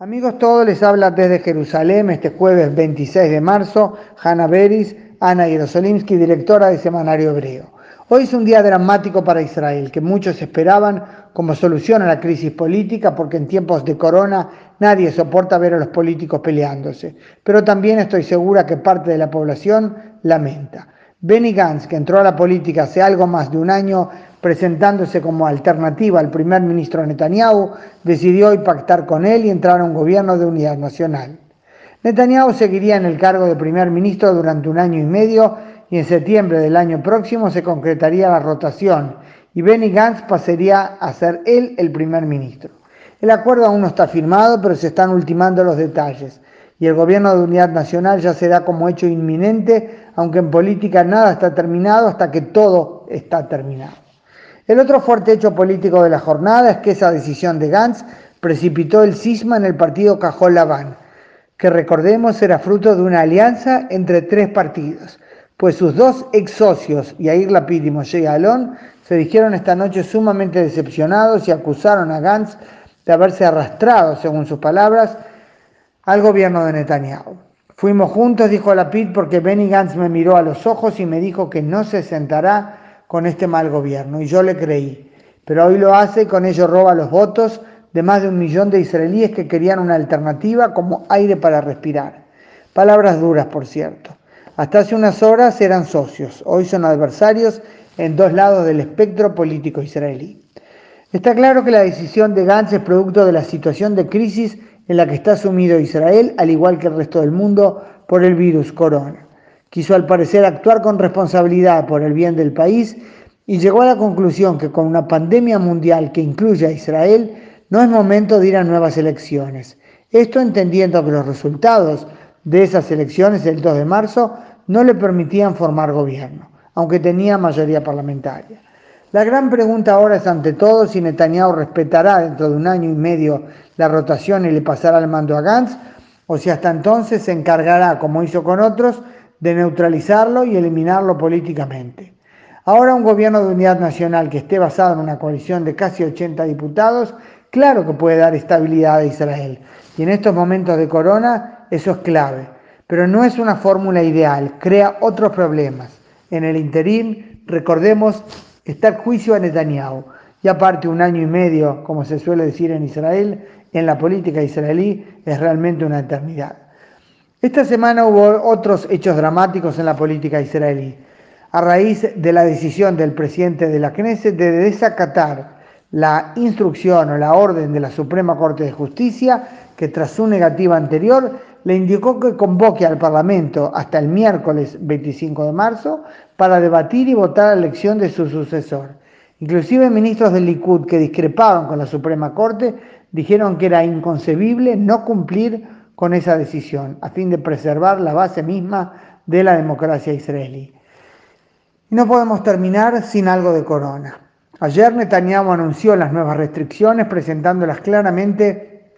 Amigos todos, les habla desde Jerusalén este jueves 26 de marzo Hanna Beris, Ana Yerosolimsky, directora de Semanario Hebreo. Hoy es un día dramático para Israel, que muchos esperaban como solución a la crisis política, porque en tiempos de corona nadie soporta ver a los políticos peleándose. Pero también estoy segura que parte de la población lamenta. Benny Gantz, que entró a la política hace algo más de un año, presentándose como alternativa al primer ministro Netanyahu, decidió pactar con él y entrar a un gobierno de unidad nacional. Netanyahu seguiría en el cargo de primer ministro durante un año y medio y en septiembre del año próximo se concretaría la rotación y Benny Gantz pasaría a ser él el primer ministro. El acuerdo aún no está firmado, pero se están ultimando los detalles y el gobierno de unidad nacional ya se da como hecho inminente, aunque en política nada está terminado hasta que todo está terminado. El otro fuerte hecho político de la jornada es que esa decisión de Gantz precipitó el cisma en el partido Cajol Laván, que recordemos era fruto de una alianza entre tres partidos, pues sus dos ex socios, Yair Lapid y Moshe Alon, se dijeron esta noche sumamente decepcionados y acusaron a Gantz de haberse arrastrado, según sus palabras, al gobierno de Netanyahu. Fuimos juntos, dijo Lapid, porque Benny Gantz me miró a los ojos y me dijo que no se sentará con este mal gobierno, y yo le creí. Pero hoy lo hace y con ello roba los votos de más de un millón de israelíes que querían una alternativa como aire para respirar. Palabras duras, por cierto. Hasta hace unas horas eran socios, hoy son adversarios en dos lados del espectro político israelí. Está claro que la decisión de Gantz es producto de la situación de crisis en la que está sumido Israel, al igual que el resto del mundo, por el virus corona. Quiso al parecer actuar con responsabilidad por el bien del país y llegó a la conclusión que con una pandemia mundial que incluye a Israel, no es momento de ir a nuevas elecciones. Esto entendiendo que los resultados de esas elecciones del 2 de marzo no le permitían formar gobierno, aunque tenía mayoría parlamentaria. La gran pregunta ahora es ante todo si Netanyahu respetará dentro de un año y medio la rotación y le pasará el mando a Gantz, o si hasta entonces se encargará, como hizo con otros, de neutralizarlo y eliminarlo políticamente. Ahora un gobierno de unidad nacional que esté basado en una coalición de casi 80 diputados, claro que puede dar estabilidad a Israel. Y en estos momentos de corona eso es clave. Pero no es una fórmula ideal, crea otros problemas. En el interín, recordemos, está el juicio a Netanyahu. Y aparte un año y medio, como se suele decir en Israel, en la política israelí es realmente una eternidad. Esta semana hubo otros hechos dramáticos en la política israelí, a raíz de la decisión del presidente de la Knesset de desacatar la instrucción o la orden de la Suprema Corte de Justicia, que tras su negativa anterior le indicó que convoque al Parlamento hasta el miércoles 25 de marzo para debatir y votar la elección de su sucesor. Inclusive ministros del Likud que discrepaban con la Suprema Corte dijeron que era inconcebible no cumplir con esa decisión, a fin de preservar la base misma de la democracia israelí. Y no podemos terminar sin algo de corona. Ayer Netanyahu anunció las nuevas restricciones, presentándolas claramente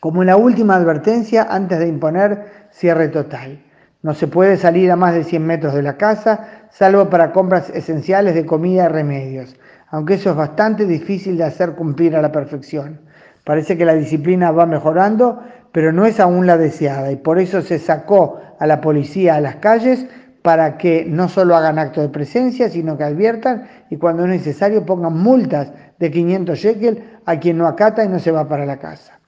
como la última advertencia antes de imponer cierre total. No se puede salir a más de 100 metros de la casa, salvo para compras esenciales de comida y remedios, aunque eso es bastante difícil de hacer cumplir a la perfección. Parece que la disciplina va mejorando, pero no es aún la deseada y por eso se sacó a la policía a las calles para que no solo hagan acto de presencia, sino que adviertan y cuando es necesario pongan multas de 500 shekel a quien no acata y no se va para la casa.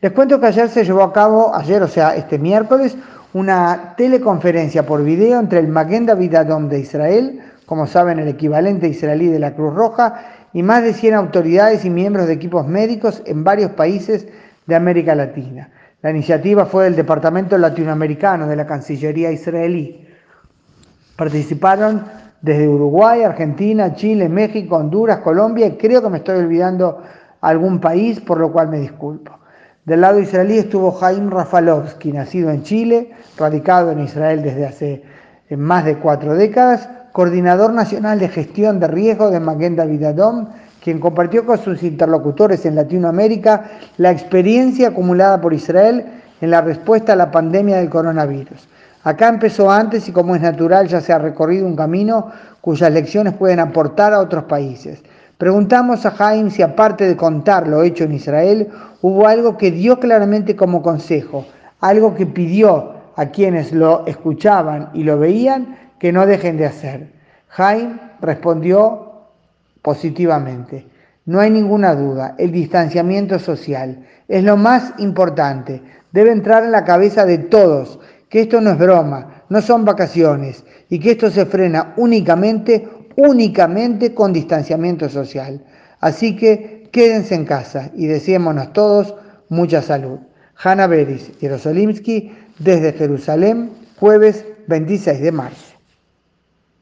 Les cuento que ayer se llevó a cabo, ayer o sea este miércoles, una teleconferencia por video entre el Maguen David Adom de Israel, como saben el equivalente israelí de la Cruz Roja, y más de 100 autoridades y miembros de equipos médicos en varios países de América Latina. La iniciativa fue del Departamento Latinoamericano de la Cancillería israelí. Participaron desde Uruguay, Argentina, Chile, México, Honduras, Colombia y creo que me estoy olvidando algún país, por lo cual me disculpo. Del lado israelí estuvo Jaim Rafalovsky, nacido en Chile, radicado en Israel desde hace más de cuatro décadas, coordinador nacional de gestión de riesgo de Maguen David Adom, quien compartió con sus interlocutores en Latinoamérica la experiencia acumulada por Israel en la respuesta a la pandemia del coronavirus. Acá empezó antes y como es natural ya se ha recorrido un camino cuyas lecciones pueden aportar a otros países. Preguntamos a Jaime si aparte de contar lo hecho en Israel, hubo algo que dio claramente como consejo, algo que pidió a quienes lo escuchaban y lo veían que no dejen de hacer. Jaime respondió positivamente. No hay ninguna duda, el distanciamiento social es lo más importante. Debe entrar en la cabeza de todos que esto no es broma, no son vacaciones y que esto se frena únicamente, únicamente con distanciamiento social. Así que quédense en casa y deseémonos todos mucha salud. Hanna Beris, Jerosolimsky, desde Jerusalén, jueves 26 de marzo.